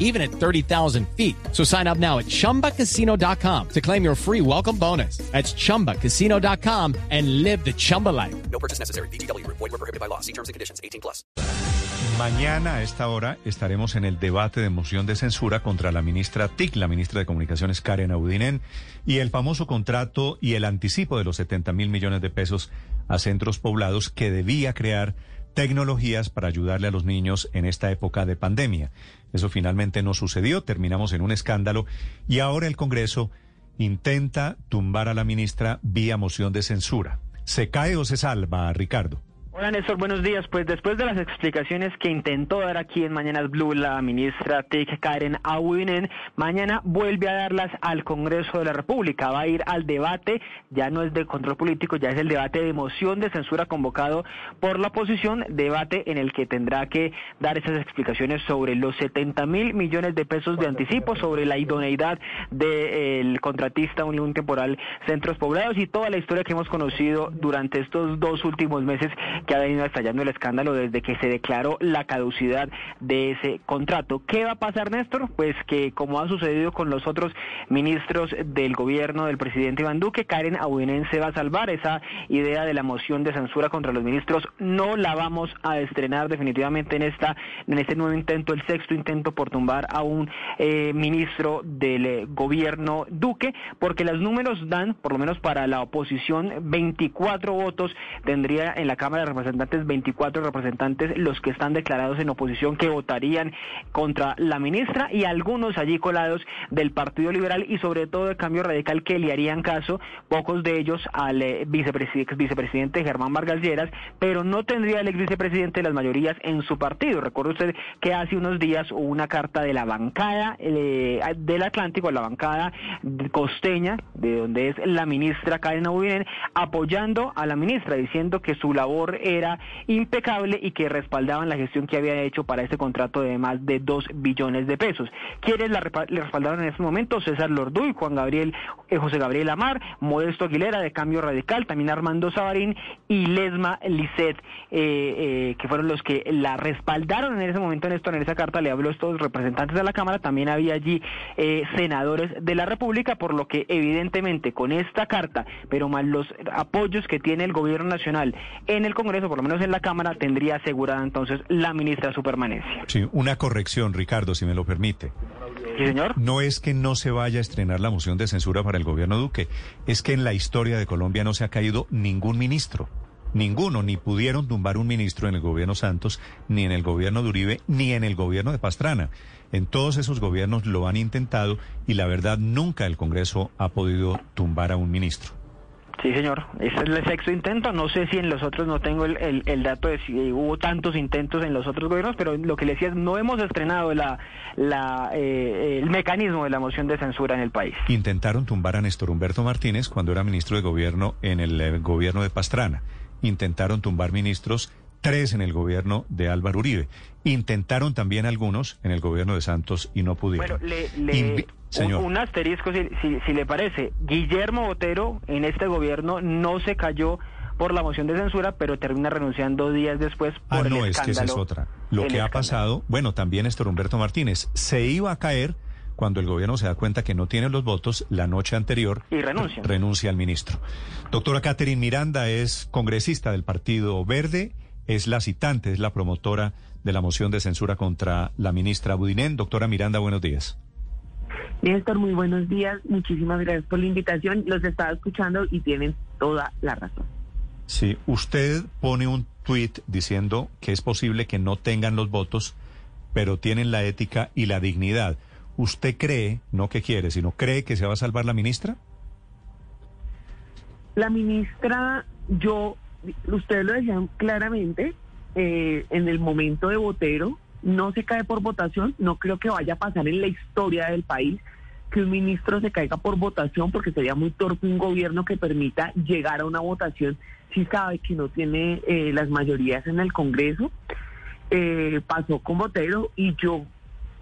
even at 30,000 feet. So sign up now at chumbacasino.com to claim your free welcome bonus. That's chumbacasino.com and live the Chumba life. No purchase necessary. BGW. Void were prohibited by law. See terms and conditions. 18 plus. Mañana a esta hora estaremos en el debate de moción de censura contra la ministra TIC, la ministra de Comunicaciones Karen Audinen, y el famoso contrato y el anticipo de los 70 mil millones de pesos a centros poblados que debía crear tecnologías para ayudarle a los niños en esta época de pandemia. Eso finalmente no sucedió, terminamos en un escándalo y ahora el Congreso intenta tumbar a la ministra vía moción de censura. ¿Se cae o se salva, Ricardo? Hola Néstor, buenos días. Pues después de las explicaciones que intentó dar aquí en Mañanas Blue la ministra TIC Karen Awinen, mañana vuelve a darlas al Congreso de la República. Va a ir al debate, ya no es de control político, ya es el debate de moción de censura convocado por la oposición, debate en el que tendrá que dar esas explicaciones sobre los 70 mil millones de pesos de anticipo, sobre la idoneidad del contratista Unión Temporal Centros Poblados y toda la historia que hemos conocido durante estos dos últimos meses que ha venido estallando el escándalo desde que se declaró la caducidad de ese contrato. ¿Qué va a pasar, Néstor? Pues que como ha sucedido con los otros ministros del gobierno del presidente Iván Duque, Karen Abuinen se va a salvar. Esa idea de la moción de censura contra los ministros no la vamos a estrenar definitivamente en esta en este nuevo intento, el sexto intento por tumbar a un eh, ministro del eh, gobierno Duque, porque los números dan, por lo menos para la oposición, 24 votos tendría en la Cámara de Representantes, 24 representantes los que están declarados en oposición que votarían contra la ministra y algunos allí colados del Partido Liberal y sobre todo el cambio radical que le harían caso, pocos de ellos al eh, vicepresidente, vicepresidente Germán Vargas Lleras, pero no tendría el ex vicepresidente las mayorías en su partido. Recuerda usted que hace unos días hubo una carta de la bancada eh, del Atlántico, la bancada costeña, de donde es la ministra Karen Aubinen, apoyando a la ministra, diciendo que su labor era impecable y que respaldaban la gestión que había hecho para este contrato de más de 2 billones de pesos. ¿Quiénes la le respaldaron en este momento? César Lorduy, Juan Gabriel, eh, José Gabriel Amar, Modesto Aguilera de Cambio Radical, también Armando Sabarín y Lesma Lisset, eh, eh, que fueron los que la respaldaron en ese momento en esto, en esa carta le habló a estos representantes de la Cámara, también había allí senadores de la República, por lo que evidentemente con esta carta, pero más los apoyos que tiene el gobierno nacional en el Congreso, por lo menos en la Cámara, tendría asegurada entonces la ministra su permanencia. Sí, una corrección, Ricardo, si me lo permite. Sí, señor. No es que no se vaya a estrenar la moción de censura para el gobierno Duque, es que en la historia de Colombia no se ha caído ningún ministro. Ninguno, ni pudieron tumbar un ministro en el gobierno Santos, ni en el gobierno de Uribe, ni en el gobierno de Pastrana. En todos esos gobiernos lo han intentado y la verdad nunca el Congreso ha podido tumbar a un ministro. Sí, señor. Ese es el sexto intento. No sé si en los otros no tengo el, el, el, dato de si hubo tantos intentos en los otros gobiernos, pero lo que le decía es no hemos estrenado la, la, eh, el mecanismo de la moción de censura en el país. Intentaron tumbar a Néstor Humberto Martínez cuando era ministro de gobierno en el eh, gobierno de Pastrana. Intentaron tumbar ministros tres en el gobierno de Álvaro Uribe. Intentaron también algunos en el gobierno de Santos y no pudieron. Bueno, le, le un, un, asterisco, si, si, si, le parece. Guillermo Botero en este gobierno no se cayó por la moción de censura, pero termina renunciando días después por ah, no, el es que esa es otra. Lo que ha pasado, bueno, también Néstor Humberto Martínez, se iba a caer cuando el gobierno se da cuenta que no tiene los votos la noche anterior y renuncia. renuncia al ministro. Doctora Catherine Miranda es congresista del Partido Verde es la citante, es la promotora de la moción de censura contra la ministra Budinén. Doctora Miranda, buenos días. Néstor, muy buenos días. Muchísimas gracias por la invitación. Los estaba escuchando y tienen toda la razón. Sí, usted pone un tuit diciendo que es posible que no tengan los votos, pero tienen la ética y la dignidad. ¿Usted cree, no que quiere, sino cree que se va a salvar la ministra? La ministra, yo ustedes lo decían claramente, eh, en el momento de Botero no se cae por votación, no creo que vaya a pasar en la historia del país que un ministro se caiga por votación porque sería muy torpe un gobierno que permita llegar a una votación si sabe que no tiene eh, las mayorías en el Congreso. eh, pasó con Botero y yo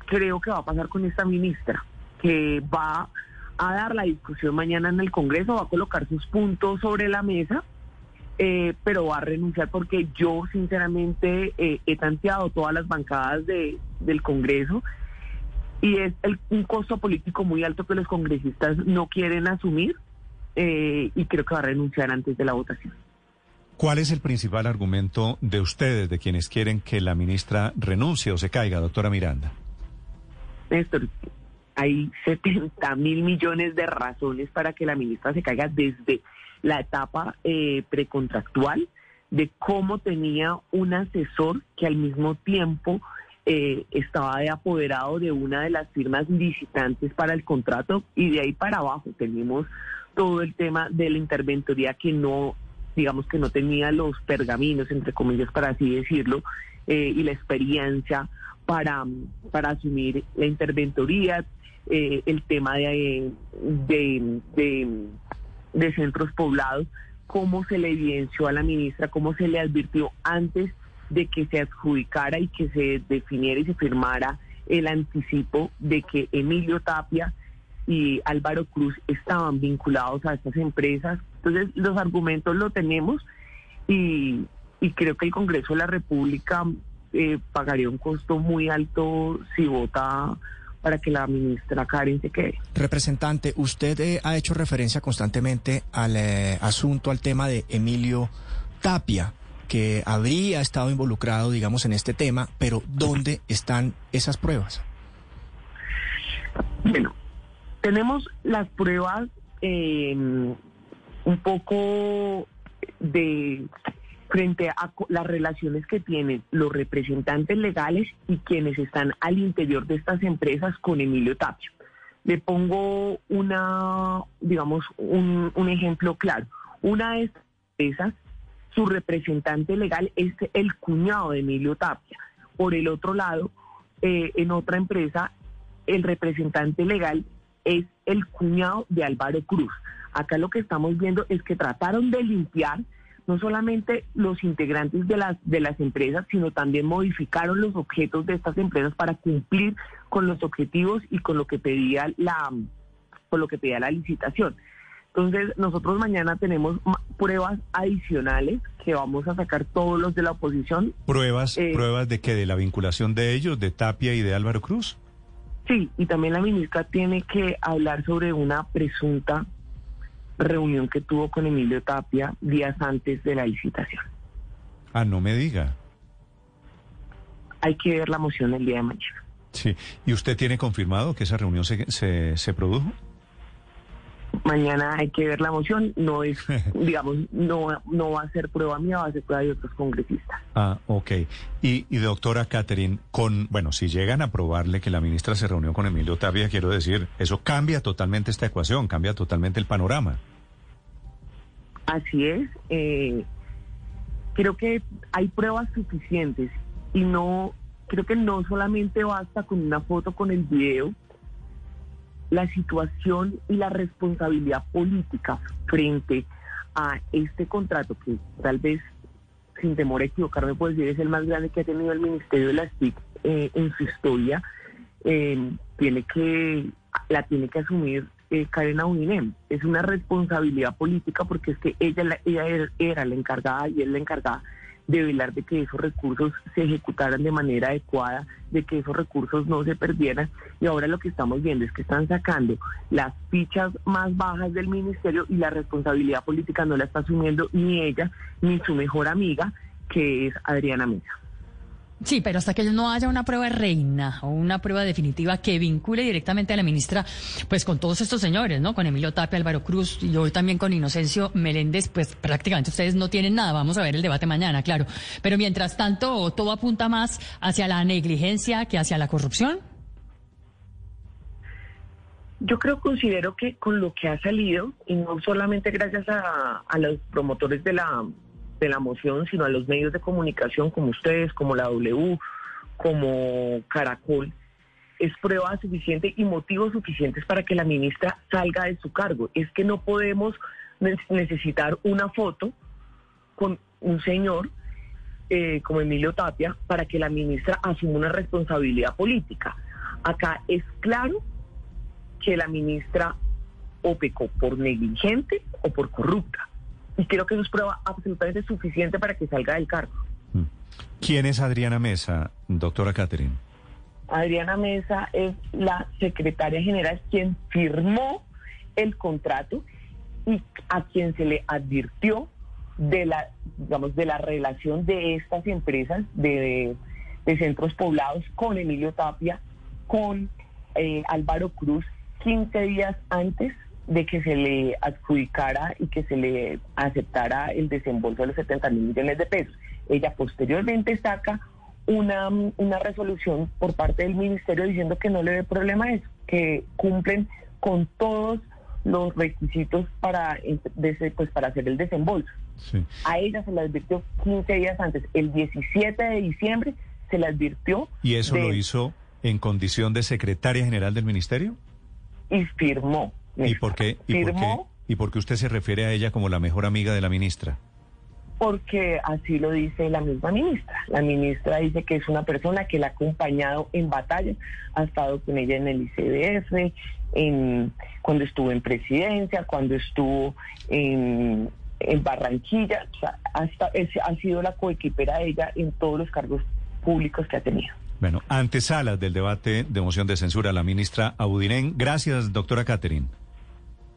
creo que va a pasar con esta ministra, que va a dar la discusión mañana en el Congreso, va a colocar sus puntos sobre la mesa, eh, pero va a renunciar porque yo sinceramente eh, he tanteado todas las bancadas de, del Congreso y es el- un costo político muy alto que los congresistas no quieren asumir eh, y creo que va a renunciar antes de la votación. ¿Cuál es el principal argumento de ustedes, de quienes quieren que la ministra renuncie o se caiga, doctora Miranda? Néstor, hay 70 mil millones de razones para que la ministra se caiga desde la etapa eh, precontractual, de cómo tenía un asesor que al mismo tiempo eh, estaba de apoderado de una de las firmas licitantes para el contrato y de ahí para abajo tenemos todo el tema de la interventoría que no, digamos que no tenía los pergaminos, entre comillas, para así decirlo, eh, y la experiencia para, para asumir la interventoría, eh, el tema de, de, de, de centros poblados, cómo se le evidenció a la ministra, cómo se le advirtió antes de que se adjudicara y que se definiera y se firmara el anticipo de que Emilio Tapia y Álvaro Cruz estaban vinculados a estas empresas. Entonces, los argumentos los tenemos y, y creo que el Congreso de la República eh, pagaría un costo muy alto si vota para que la ministra Karen se quede. Representante, usted eh, ha hecho referencia constantemente al eh, asunto, al tema de Emilio Tapia, que habría estado involucrado, digamos, en este tema, pero ¿dónde están esas pruebas? Bueno, tenemos las pruebas eh, un poco de frente a las relaciones que tienen los representantes legales y quienes están al interior de estas empresas con Emilio Tapia. Le pongo una, digamos, un, un ejemplo claro. Una de estas empresas, su representante legal es el cuñado de Emilio Tapia. Por el otro lado, eh, en otra empresa, el representante legal es el cuñado de Álvaro Cruz. Acá lo que estamos viendo es que trataron de limpiar no solamente los integrantes de las de las empresas, sino también modificaron los objetos de estas empresas para cumplir con los objetivos y con lo que pedía la con lo que pedía la licitación. Entonces, nosotros mañana tenemos pruebas adicionales que vamos a sacar todos los de la oposición. ¿Pruebas, Eh, pruebas de qué? ¿De la vinculación de ellos, de Tapia y de Álvaro Cruz? Sí, y también la ministra tiene que hablar sobre una presunta reunión que tuvo con Emilio Tapia días antes de la licitación. Ah, no me diga. Hay que ver la moción el día de mañana. Sí. ¿Y usted tiene confirmado que esa reunión se, se, se produjo? Mañana hay que ver la moción, no es, digamos, no, no va a ser prueba mía, va a ser prueba de otros congresistas. Ah, ok. Y, y doctora Catherine, con, bueno, si llegan a probarle que la ministra se reunió con Emilio Tapia, quiero decir, eso cambia totalmente esta ecuación, cambia totalmente el panorama. Así es. eh, creo que hay pruebas suficientes y no, creo que no solamente basta con una foto con el video. La situación y la responsabilidad política frente a este contrato, que tal vez, sin temor a equivocarme, puedo decir es el más grande que ha tenido el Ministerio de las TIC eh, en su historia, eh, tiene que, la tiene que asumir eh, Karen Auninem. Es una responsabilidad política porque es que ella, la- ella era la encargada y es la encargada de velar de que esos recursos se ejecutaran de manera adecuada, de que esos recursos no se perdieran. Y ahora lo que estamos viendo es que están sacando las fichas más bajas del ministerio y la responsabilidad política no la está asumiendo ni ella ni su mejor amiga, que es Adriana Mesa. Sí, pero hasta que no haya una prueba reina o una prueba definitiva que vincule directamente a la ministra, pues con todos estos señores, ¿no? Con Emilio Tapia, Álvaro Cruz y hoy también con Inocencio Meléndez, pues prácticamente ustedes no tienen nada. Vamos a ver el debate mañana, claro. Pero mientras tanto, todo apunta más hacia la negligencia que hacia la corrupción. Yo creo, considero que con lo que ha salido, y no solamente gracias a, a los promotores de la, de la moción, sino a los medios de comunicación como ustedes, como la W, como Caracol, es prueba suficiente y motivos suficientes para que la ministra salga de su cargo. Es que no podemos ne- necesitar una foto con un señor eh, como Emilio Tapia para que la ministra asuma una responsabilidad política. Acá es claro que la ministra o pecó por negligente o por corrupta. Y creo que eso es prueba absolutamente suficiente para que salga del cargo. ¿Quién es Adriana Mesa, doctora Catherine? Adriana Mesa es la secretaria general quien firmó el contrato y a quien se le advirtió de la, digamos, de la relación de estas empresas de, de centros poblados con Emilio Tapia, con eh, Álvaro Cruz, 15 días antes de que se le adjudicara y que se le aceptara el desembolso de los 70 mil millones de pesos. Ella posteriormente saca una, una resolución por parte del ministerio diciendo que no le ve problema a eso, que cumplen con todos los requisitos para, pues, para hacer el desembolso. A ella se le advirtió 15 días antes, el 17 de diciembre se le advirtió. ¿Y eso lo hizo en condición de secretaria general del ministerio? Y firmó. ¿Y por qué? ¿Y por qué? ¿Y por qué usted se refiere a ella como la mejor amiga de la ministra? Porque así lo dice la misma ministra. La ministra dice que es una persona que la ha acompañado en batalla, ha estado con ella en el ICDF, en, cuando estuvo en presidencia, cuando estuvo en, en Barranquilla, o sea, hasta, ha sido la coequipera de ella en todos los cargos públicos que ha tenido. Bueno, antesalas del debate de moción de censura, la ministra Abudinen. Gracias, doctora Catherine.